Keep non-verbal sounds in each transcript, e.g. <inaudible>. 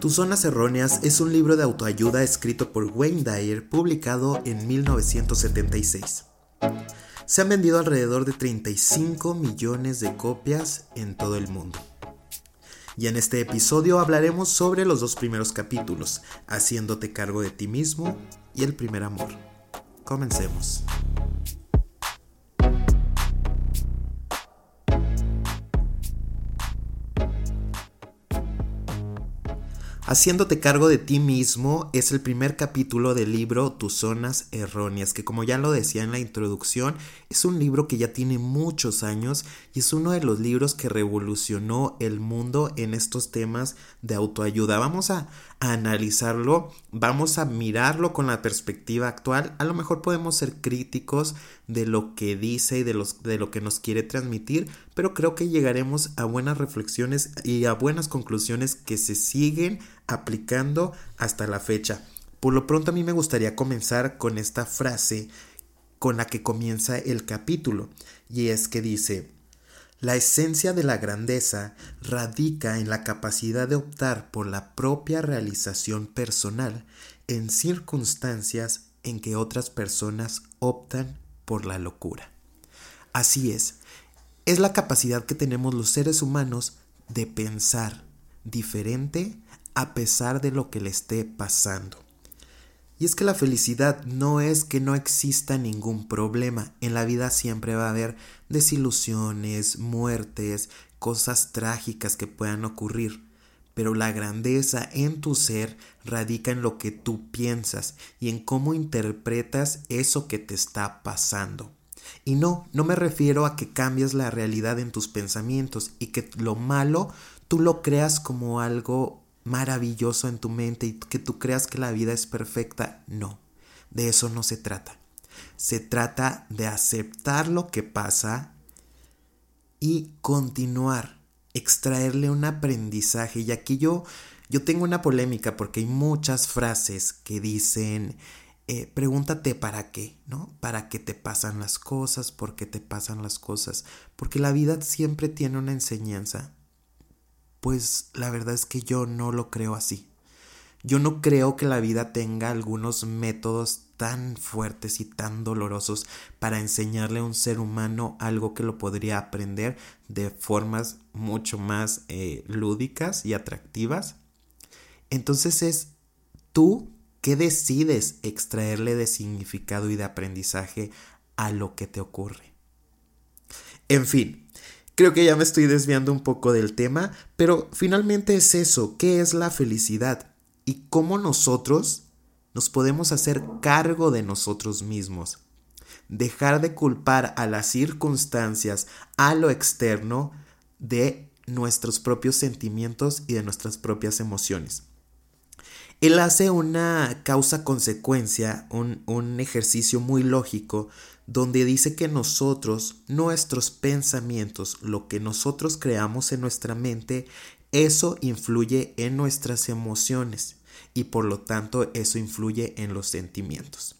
Tus Zonas Erróneas es un libro de autoayuda escrito por Wayne Dyer publicado en 1976. Se han vendido alrededor de 35 millones de copias en todo el mundo. Y en este episodio hablaremos sobre los dos primeros capítulos, haciéndote cargo de ti mismo y el primer amor. Comencemos. Haciéndote cargo de ti mismo es el primer capítulo del libro Tus zonas erróneas, que como ya lo decía en la introducción, es un libro que ya tiene muchos años y es uno de los libros que revolucionó el mundo en estos temas de autoayuda. Vamos a, analizarlo, vamos a mirarlo con la perspectiva actual. A lo mejor podemos ser críticos de lo que dice y de, de lo que nos quiere transmitir, pero creo que llegaremos a buenas reflexiones y a buenas conclusiones que se siguen aplicando hasta la fecha. Por lo pronto a mí me gustaría comenzar con esta frase con la que comienza el capítulo y es que dice la esencia de la grandeza radica en la capacidad de optar por la propia realización personal en circunstancias en que otras personas optan por la locura. Así es, es la capacidad que tenemos los seres humanos de pensar diferente a pesar de lo que le esté pasando. Y es que la felicidad no es que no exista ningún problema. En la vida siempre va a haber desilusiones, muertes, cosas trágicas que puedan ocurrir. Pero la grandeza en tu ser radica en lo que tú piensas y en cómo interpretas eso que te está pasando. Y no, no me refiero a que cambies la realidad en tus pensamientos y que lo malo tú lo creas como algo maravilloso en tu mente y que tú creas que la vida es perfecta. No, de eso no se trata. Se trata de aceptar lo que pasa y continuar, extraerle un aprendizaje. Y aquí yo, yo tengo una polémica porque hay muchas frases que dicen, eh, pregúntate para qué, ¿no? ¿Para qué te pasan las cosas? ¿Por qué te pasan las cosas? Porque la vida siempre tiene una enseñanza pues la verdad es que yo no lo creo así. Yo no creo que la vida tenga algunos métodos tan fuertes y tan dolorosos para enseñarle a un ser humano algo que lo podría aprender de formas mucho más eh, lúdicas y atractivas. Entonces es tú que decides extraerle de significado y de aprendizaje a lo que te ocurre. En fin, Creo que ya me estoy desviando un poco del tema, pero finalmente es eso, ¿qué es la felicidad? Y cómo nosotros nos podemos hacer cargo de nosotros mismos. Dejar de culpar a las circunstancias, a lo externo, de nuestros propios sentimientos y de nuestras propias emociones. Él hace una causa-consecuencia, un, un ejercicio muy lógico, donde dice que nosotros, nuestros pensamientos, lo que nosotros creamos en nuestra mente, eso influye en nuestras emociones y por lo tanto eso influye en los sentimientos.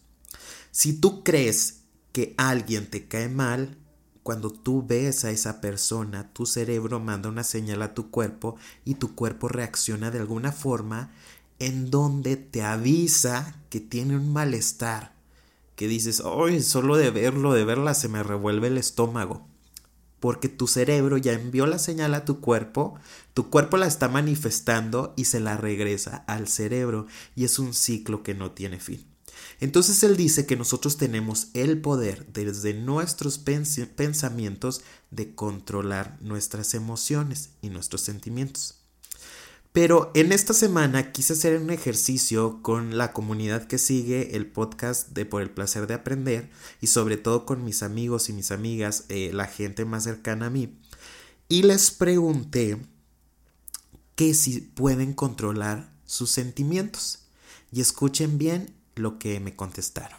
Si tú crees que alguien te cae mal, cuando tú ves a esa persona, tu cerebro manda una señal a tu cuerpo y tu cuerpo reacciona de alguna forma en donde te avisa que tiene un malestar, que dices, ¡ay! Solo de verlo, de verla, se me revuelve el estómago. Porque tu cerebro ya envió la señal a tu cuerpo, tu cuerpo la está manifestando y se la regresa al cerebro, y es un ciclo que no tiene fin. Entonces él dice que nosotros tenemos el poder desde nuestros pensamientos de controlar nuestras emociones y nuestros sentimientos. Pero en esta semana quise hacer un ejercicio con la comunidad que sigue el podcast de Por el Placer de Aprender y sobre todo con mis amigos y mis amigas, eh, la gente más cercana a mí. Y les pregunté que si pueden controlar sus sentimientos. Y escuchen bien lo que me contestaron.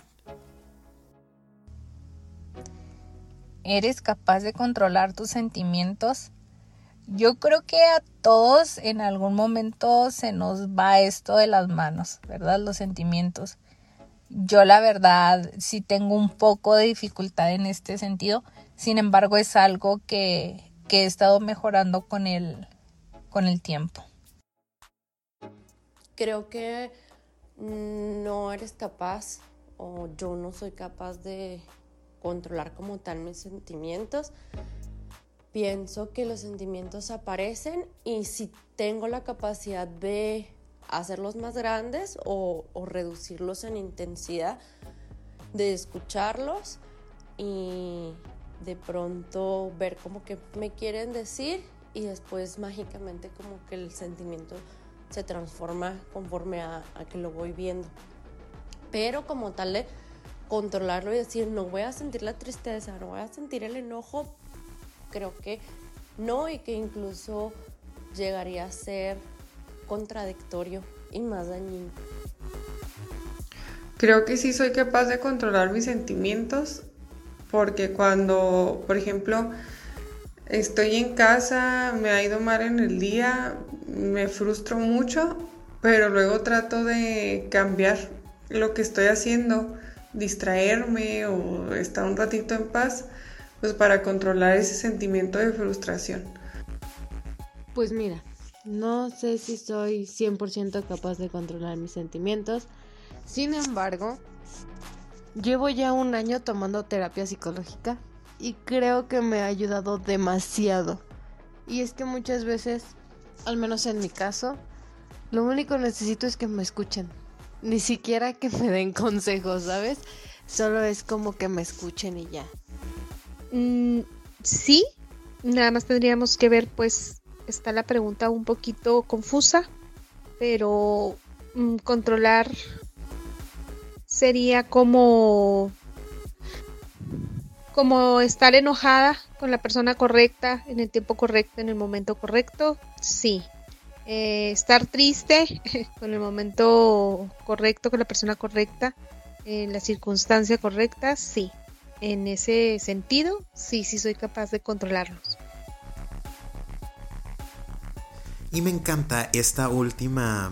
¿Eres capaz de controlar tus sentimientos? Yo creo que a todos en algún momento se nos va esto de las manos, ¿verdad? Los sentimientos. Yo la verdad sí tengo un poco de dificultad en este sentido, sin embargo es algo que, he estado mejorando con el, con el tiempo. Creo que no eres capaz o yo no soy capaz de controlar como tal mis sentimientos. Pienso que los sentimientos aparecen y si tengo la capacidad de hacerlos más grandes o, reducirlos en intensidad, de escucharlos y de pronto ver como que me quieren decir y después mágicamente como que el sentimiento se transforma conforme a, que lo voy viendo. Pero como tal de controlarlo y decir, no voy a sentir la tristeza, no voy a sentir el enojo, creo que no y que incluso llegaría a ser contradictorio y más dañino. Creo que sí soy capaz de controlar mis sentimientos porque cuando, por ejemplo, estoy en casa, me ha ido mal en el día, me frustro mucho, pero luego trato de cambiar lo que estoy haciendo, distraerme o estar un ratito en paz, pues para controlar ese sentimiento de frustración. Pues mira, no sé si soy 100% capaz de controlar mis sentimientos, sin embargo, llevo ya un año tomando terapia psicológica y creo que me ha ayudado demasiado. Y es que muchas veces, al menos en mi caso, lo único que necesito es que me escuchen. Ni siquiera que me den consejos, ¿sabes? Solo es como que me escuchen y ya. Mm, sí, nada más tendríamos que ver, pues está la pregunta un poquito confusa, pero mm, controlar sería como como estar enojada con la persona correcta, en el tiempo correcto, en el momento correcto, sí. Eh, estar triste <laughs> con el momento correcto, con la persona correcta, en la circunstancia correcta, sí. En ese sentido, sí, sí soy capaz de controlarlos. Y me encanta esta última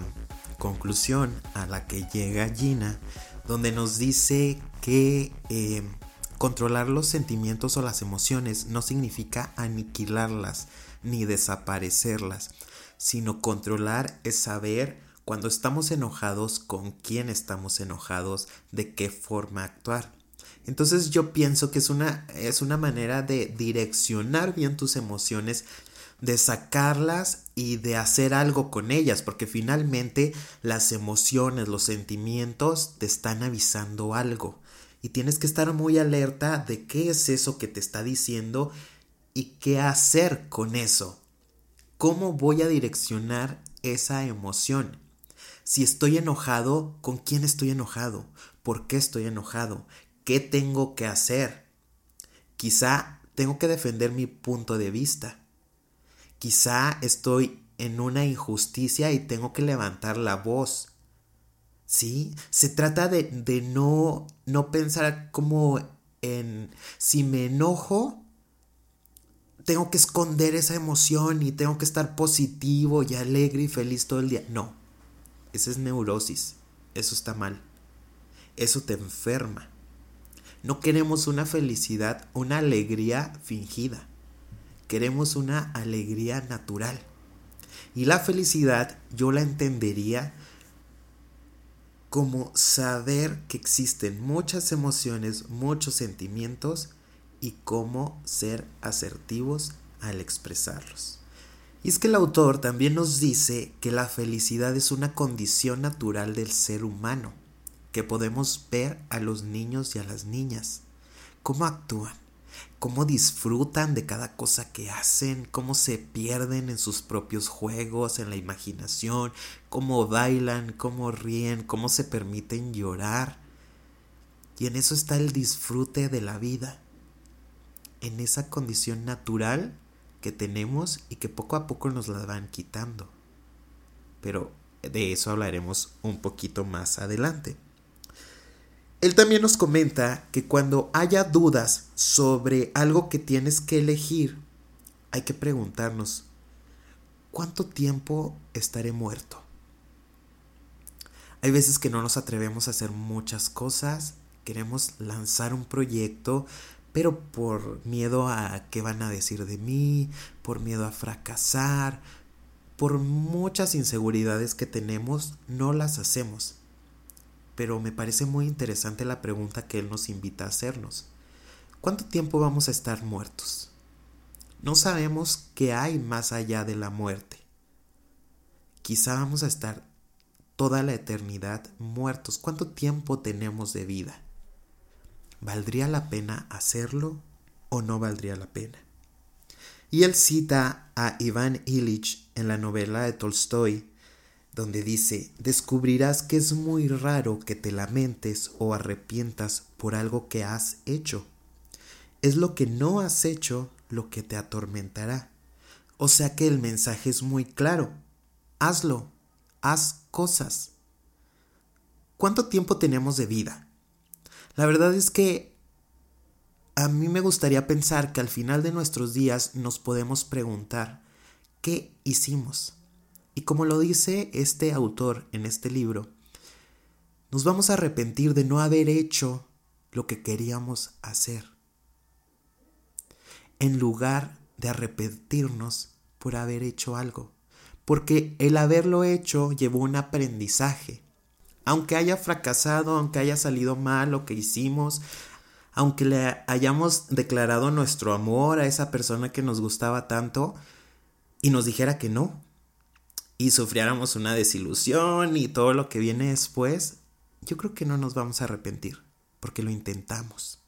conclusión a la que llega Gina, donde nos dice que eh, Controlar los sentimientos o las emociones no significa aniquilarlas ni desaparecerlas, sino controlar es saber cuando estamos enojados, con quién estamos enojados, de qué forma actuar. Entonces yo pienso que es una, es una manera de direccionar bien tus emociones, de sacarlas y de hacer algo con ellas, porque finalmente las emociones, los sentimientos te están avisando algo y tienes que estar muy alerta de qué es eso que te está diciendo y qué hacer con eso. ¿Cómo voy a direccionar esa emoción? Si estoy enojado, ¿con quién estoy enojado? ¿Por qué estoy enojado? ¿Qué tengo que hacer? Quizá tengo que defender mi punto de vista. Quizá estoy en una injusticia y tengo que levantar la voz ¿Sí? Se trata de, de no, no pensar como en si me enojo, tengo que esconder esa emoción y tengo que estar positivo y alegre y feliz todo el día. No, esa es neurosis, eso está mal, eso te enferma. No queremos una felicidad, una alegría fingida. Queremos una alegría natural. Y la felicidad yo la entendería como saber que existen muchas emociones, muchos sentimientos y cómo ser asertivos al expresarlos. Y es que el autor también nos dice que la felicidad es una condición natural del ser humano que podemos ver a los niños y a las niñas, cómo actúan, cómo disfrutan de cada cosa que hacen, cómo se pierden en sus propios juegos, en la imaginación, cómo bailan, cómo ríen, cómo se permiten llorar. Y en eso está el disfrute de la vida, en esa condición natural que tenemos y que poco a poco nos la van quitando. Pero de eso hablaremos un poquito más adelante. Él también nos comenta que cuando haya dudas sobre algo que tienes que elegir, hay que preguntarnos, ¿cuánto tiempo estaré muerto? Hay veces que no nos atrevemos a hacer muchas cosas, queremos lanzar un proyecto, pero por miedo a qué van a decir de mí, por miedo a fracasar, por muchas inseguridades que tenemos, no las hacemos pero me parece muy interesante la pregunta que él nos invita a hacernos. ¿Cuánto tiempo vamos a estar muertos? No sabemos qué hay más allá de la muerte. Quizá vamos a estar toda la eternidad muertos. ¿Cuánto tiempo tenemos de vida? ¿Valdría la pena hacerlo o no valdría la pena? Y él cita a Iván Illich en la novela de Tolstoy donde dice, descubrirás que es muy raro que te lamentes o arrepientas por algo que has hecho. Es lo que no has hecho lo que te atormentará. O sea que el mensaje es muy claro. Hazlo, haz cosas. ¿Cuánto tiempo tenemos de vida? La verdad es que a mí me gustaría pensar que al final de nuestros días nos podemos preguntar, ¿qué hicimos? Y como lo dice este autor en este libro, nos vamos a arrepentir de no haber hecho lo que queríamos hacer, en lugar de arrepentirnos por haber hecho algo, porque el haberlo hecho llevó un aprendizaje. Aunque haya fracasado, aunque haya salido mal lo que hicimos, aunque le hayamos declarado nuestro amor a esa persona que nos gustaba tanto y nos dijera que no, y sufriéramos una desilusión y todo lo que viene después, yo creo que no nos vamos a arrepentir, porque lo intentamos.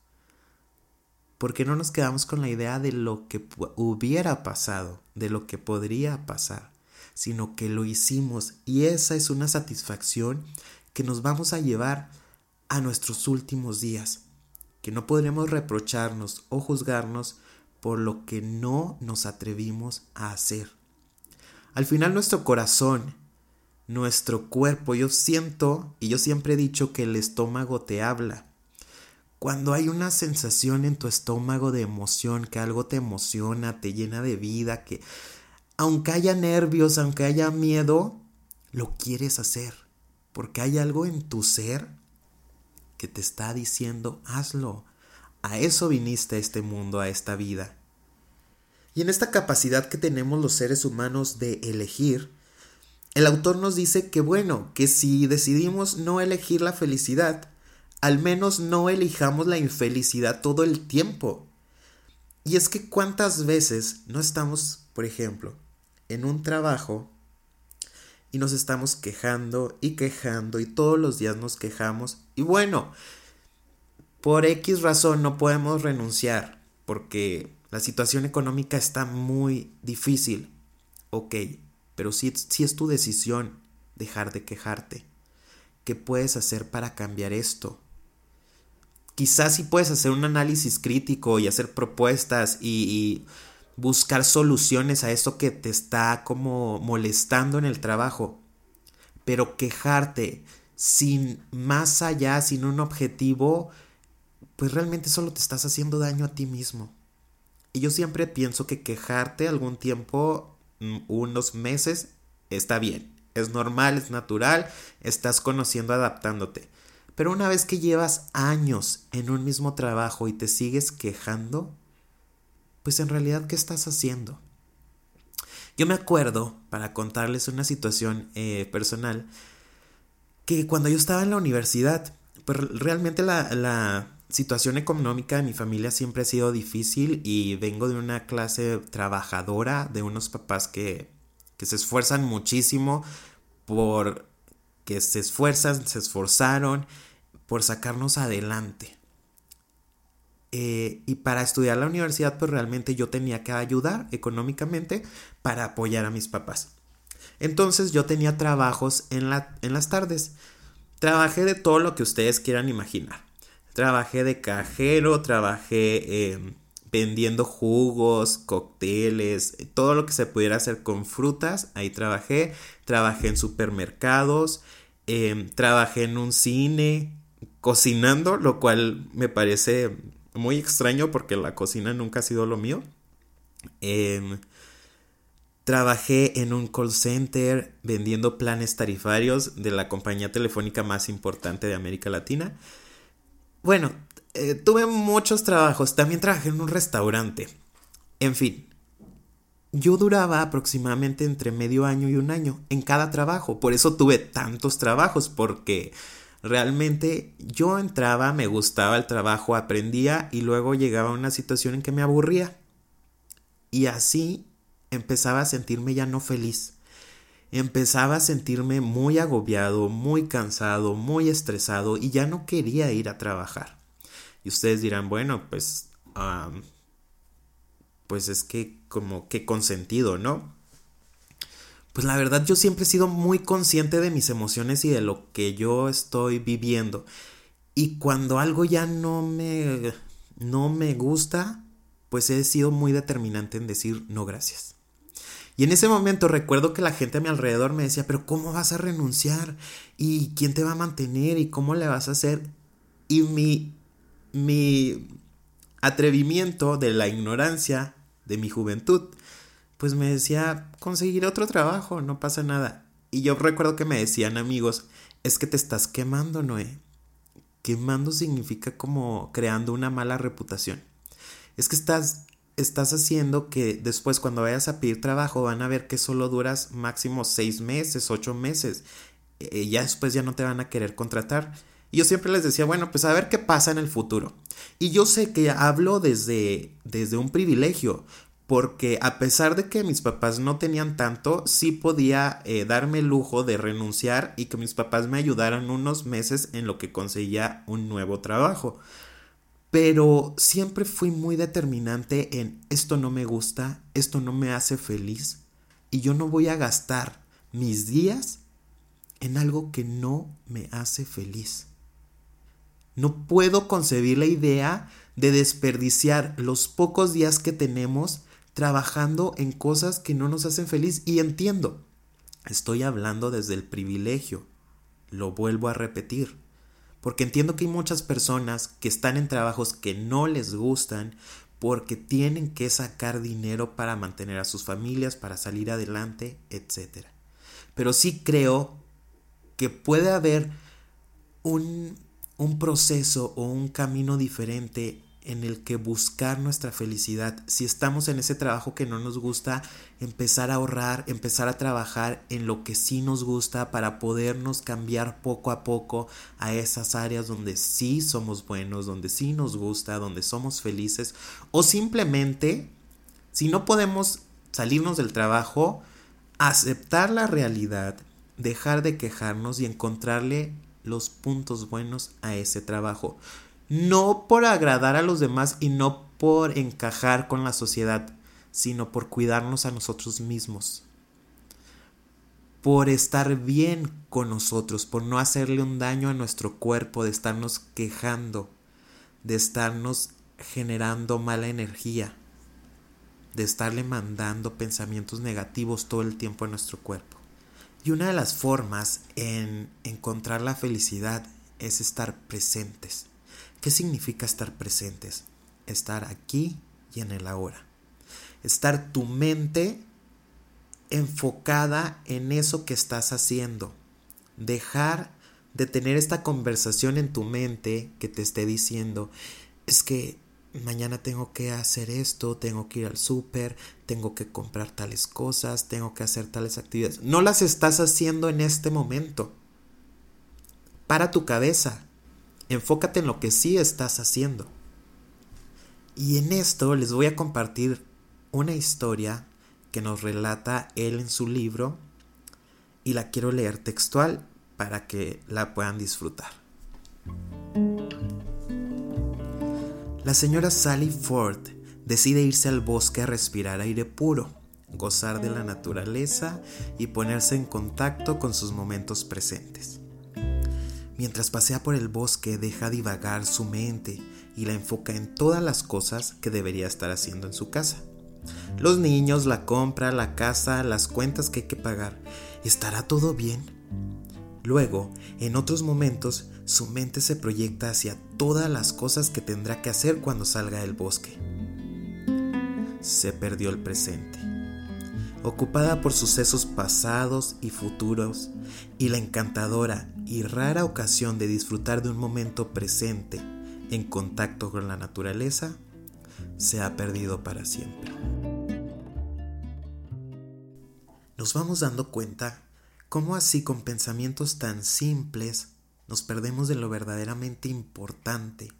Porque no nos quedamos con la idea de lo que hubiera pasado, de lo que podría pasar, sino que lo hicimos y esa es una satisfacción que nos vamos a llevar a nuestros últimos días, que no podremos reprocharnos o juzgarnos por lo que no nos atrevimos a hacer. Al final nuestro corazón, nuestro cuerpo, yo siento, y yo siempre he dicho que el estómago te habla. Cuando hay una sensación en tu estómago de emoción, que algo te emociona, te llena de vida, que aunque haya nervios, aunque haya miedo, lo quieres hacer, porque hay algo en tu ser que te está diciendo, hazlo. A eso viniste a este mundo, a esta vida. Y en esta capacidad que tenemos los seres humanos de elegir, el autor nos dice que bueno, que si decidimos no elegir la felicidad, al menos no elijamos la infelicidad todo el tiempo. Y es que cuántas veces no estamos, por ejemplo, en un trabajo y nos estamos quejando y quejando y todos los días nos quejamos y bueno, por X razón no podemos renunciar porque la situación económica está muy difícil. Ok, pero si, si es tu decisión dejar de quejarte. ¿Qué puedes hacer para cambiar esto? Quizás si puedes hacer un análisis crítico y hacer propuestas y, y buscar soluciones a esto que te está como molestando en el trabajo. Pero quejarte sin más allá, sin un objetivo, pues realmente solo te estás haciendo daño a ti mismo. Y yo siempre pienso que quejarte algún tiempo, mm, unos meses, está bien. Es normal, es natural, estás conociendo, adaptándote. Pero una vez que llevas años en un mismo trabajo y te sigues quejando, pues en realidad, ¿qué estás haciendo? Yo me acuerdo, para contarles una situación eh, personal, que cuando yo estaba en la universidad, pues realmente la, la situación económica de mi familia siempre ha sido difícil y vengo de una clase trabajadora, de unos papás que, que se esfuerzan muchísimo por que se esfuerzan, se esforzaron por sacarnos adelante. Eh, y para estudiar la universidad, pues realmente yo tenía que ayudar económicamente para apoyar a mis papás. Entonces yo tenía trabajos en, la, en las tardes. Trabajé de todo lo que ustedes quieran imaginar Trabajé de cajero, trabajé em, vendiendo jugos, cócteles, todo lo que se pudiera hacer con frutas, ahí trabajé. Trabajé en supermercados, em, trabajé en un cine, cocinando, lo cual me parece muy extraño porque la cocina nunca ha sido lo mío. Em, trabajé en un call center vendiendo planes tarifarios de la compañía telefónica más importante de América Latina. Bueno, eh, tuve muchos trabajos. También trabajé en un restaurante. En fin, yo duraba aproximadamente entre medio año y un año en cada trabajo. Por eso tuve tantos trabajos, porque realmente yo entraba, me gustaba el trabajo, aprendía y luego llegaba a una situación en que me aburría. Y así empezaba a sentirme ya no feliz empezaba a sentirme muy agobiado, muy cansado, muy estresado y ya no quería ir a trabajar. Y ustedes dirán, bueno, pues, pues es que como que consentido, ¿no? Pues la verdad yo siempre he sido muy consciente de mis emociones y de lo que yo estoy viviendo. Y cuando algo ya no me, no me gusta, pues he sido muy determinante en decir no gracias. Y en ese momento recuerdo que la gente a mi alrededor me decía, pero ¿cómo vas a renunciar? ¿Y quién te va a mantener? ¿Y cómo le vas a hacer? Y mi, mi atrevimiento de la ignorancia de mi juventud, pues me decía, conseguir otro trabajo, no pasa nada. Y yo recuerdo que me decían amigos, es que te estás quemando, Noé. Quemando significa como creando una mala reputación. Es que estás estás haciendo que después cuando vayas a pedir trabajo van a ver que solo duras máximo seis meses, ocho meses. y ya después ya no te van a querer contratar. Y yo siempre les decía, bueno, pues a ver qué pasa en el futuro. Y yo sé que hablo desde, desde un privilegio, porque a pesar de que mis papás no tenían tanto, sí podía eh, darme el lujo de renunciar y que mis papás me ayudaran unos meses en lo que conseguía un nuevo trabajo pero siempre fui muy determinante en esto no me gusta, esto no me hace feliz y yo no voy a gastar mis días en algo que no me hace feliz. No puedo concebir la idea de desperdiciar los pocos días que tenemos trabajando en cosas que no nos hacen feliz y entiendo. Estoy hablando desde el privilegio. Lo vuelvo a repetir porque entiendo que hay muchas personas que están en trabajos que no les gustan porque tienen que sacar dinero para mantener a sus familias, para salir adelante, etc. Pero sí creo que puede haber un, un proceso o un camino diferente en el que buscar nuestra felicidad. Si estamos en ese trabajo que no nos gusta, empezar a ahorrar, empezar a trabajar en lo que sí nos gusta para podernos cambiar poco a poco a esas áreas donde sí somos buenos, donde sí nos gusta, donde somos felices. O simplemente, si no podemos salirnos del trabajo, aceptar la realidad, dejar de quejarnos y encontrarle los puntos buenos a ese trabajo no por agradar a los demás y no por encajar con la sociedad, sino por cuidarnos a nosotros mismos, por estar bien con nosotros, por no hacerle un daño a nuestro cuerpo, de estarnos quejando, de estarnos generando mala energía, de estarle mandando pensamientos negativos todo el tiempo a nuestro cuerpo. Y una de las formas en encontrar la felicidad es estar presentes. ¿Qué significa estar presentes? Estar aquí y en el ahora. Estar tu mente enfocada en eso que estás haciendo. Dejar de tener esta conversación en tu mente que te esté diciendo, es que mañana tengo que hacer esto, tengo que ir al súper, tengo que comprar tales cosas, tengo que hacer tales actividades. No las estás haciendo en este momento. Para tu cabeza. Enfócate en lo que sí estás haciendo. Y en esto les voy a compartir una historia que nos relata él en su libro y la quiero leer textual para que la puedan disfrutar. La señora Sally Ford decide irse al bosque a respirar aire puro, gozar de la naturaleza y ponerse en contacto con sus momentos presentes. Mientras pasea por el bosque deja divagar su mente y la enfoca en todas las cosas que debería estar haciendo en su casa. Los niños, la compra, la casa, las cuentas que hay que pagar. ¿Estará todo bien? Luego, en otros momentos, su mente se proyecta hacia todas las cosas que tendrá que hacer cuando salga del bosque. Se perdió el presente. Ocupada por sucesos pasados y futuros y la encantadora y rara ocasión de disfrutar de un momento presente en contacto con la naturaleza, se ha perdido para siempre. Nos vamos dando cuenta cómo así con pensamientos tan simples nos perdemos de lo verdaderamente importante.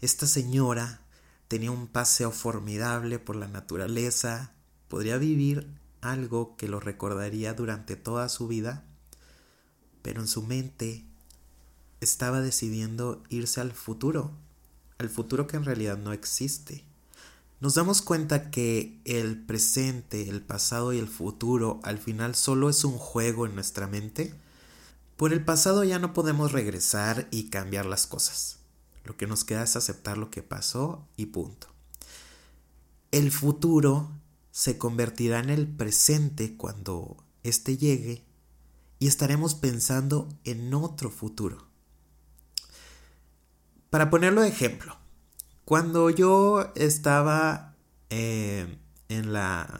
Esta señora tenía un paseo formidable por la naturaleza, podría vivir algo que lo recordaría durante toda su vida, pero en su mente estaba decidiendo irse al futuro, al futuro que en realidad no existe. Nos damos cuenta que el presente, el pasado y el futuro al final solo es un juego en nuestra mente. Por el pasado ya no podemos regresar y cambiar las cosas. Lo que nos queda es aceptar lo que pasó y punto. El futuro se convertirá en el presente cuando éste llegue y estaremos pensando en otro futuro. Para ponerlo de ejemplo, cuando yo estaba eh, en la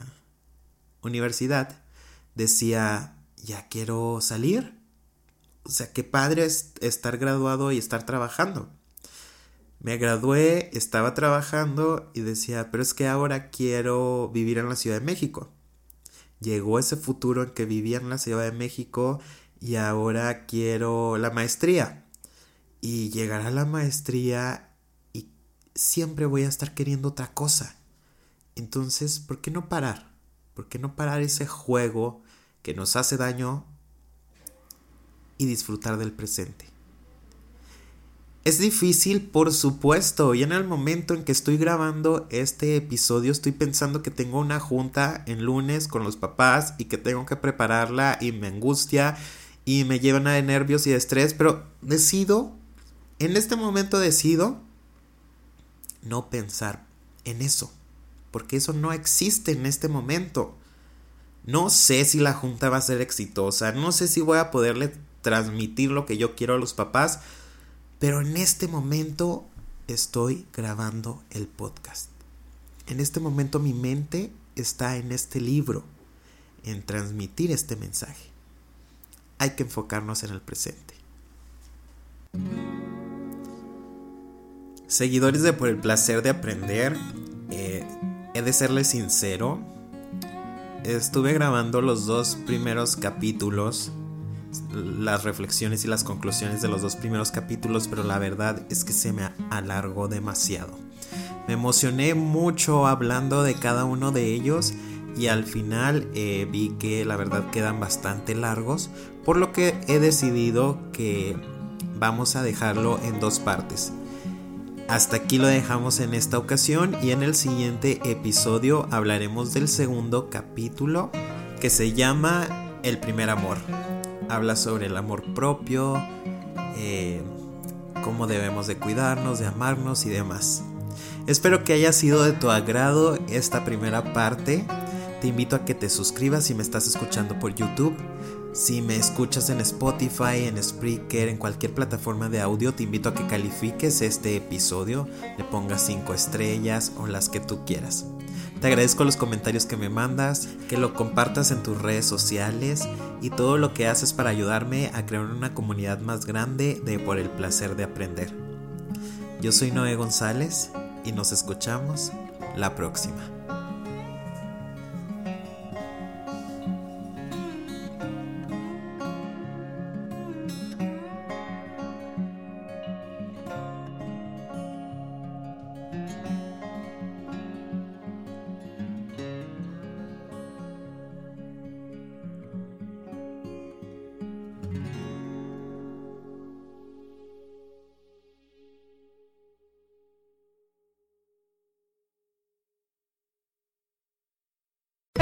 universidad, decía, ya quiero salir, o sea, qué padre es estar graduado y estar trabajando. Me gradué, estaba trabajando y decía, pero es que ahora quiero vivir en la Ciudad de México. Llegó ese futuro en que vivía en la Ciudad de México y ahora quiero la maestría. Y llegará la maestría y siempre voy a estar queriendo otra cosa. Entonces, ¿por qué no parar? ¿Por qué no parar ese juego que nos hace daño y disfrutar del presente. Es difícil, por supuesto, y en el momento en que estoy grabando este episodio estoy pensando que tengo una junta en lunes con los papás y que tengo que prepararla y me angustia y me llena de nervios y de estrés, pero decido, en este momento decido no pensar en eso, porque eso no existe en este momento. No sé si la junta va a ser exitosa, no sé si voy a poderle transmitir lo que yo quiero a los papás, pero en este momento estoy grabando el podcast. En este momento mi mente está en este libro, en transmitir este mensaje. Hay que enfocarnos en el presente. Seguidores de Por el Placer de Aprender, eh, he de serles sincero, estuve grabando los dos primeros capítulos las reflexiones y las conclusiones de los dos primeros capítulos, pero la verdad es que se me alargó demasiado. Me emocioné mucho hablando de cada uno de ellos y al final eh, vi que la verdad quedan bastante largos, por lo que he decidido que vamos a dejarlo en dos partes. Hasta aquí lo dejamos en esta ocasión y en el siguiente episodio hablaremos del segundo capítulo que se llama El primer amor habla sobre el amor propio, eh, cómo debemos de cuidarnos, de amarnos y demás. Espero que haya sido de tu agrado esta primera parte. Te invito a que te suscribas si me estás escuchando por YouTube. Si me escuchas en Spotify, en Spreaker, en cualquier plataforma de audio, te invito a que califiques este episodio, le pongas 5 estrellas o las que tú quieras. Te agradezco los comentarios que me mandas, que lo compartas en tus redes sociales y todo lo que haces para ayudarme a crear una comunidad más grande de por el placer de aprender. Yo soy Noé González y nos escuchamos la próxima.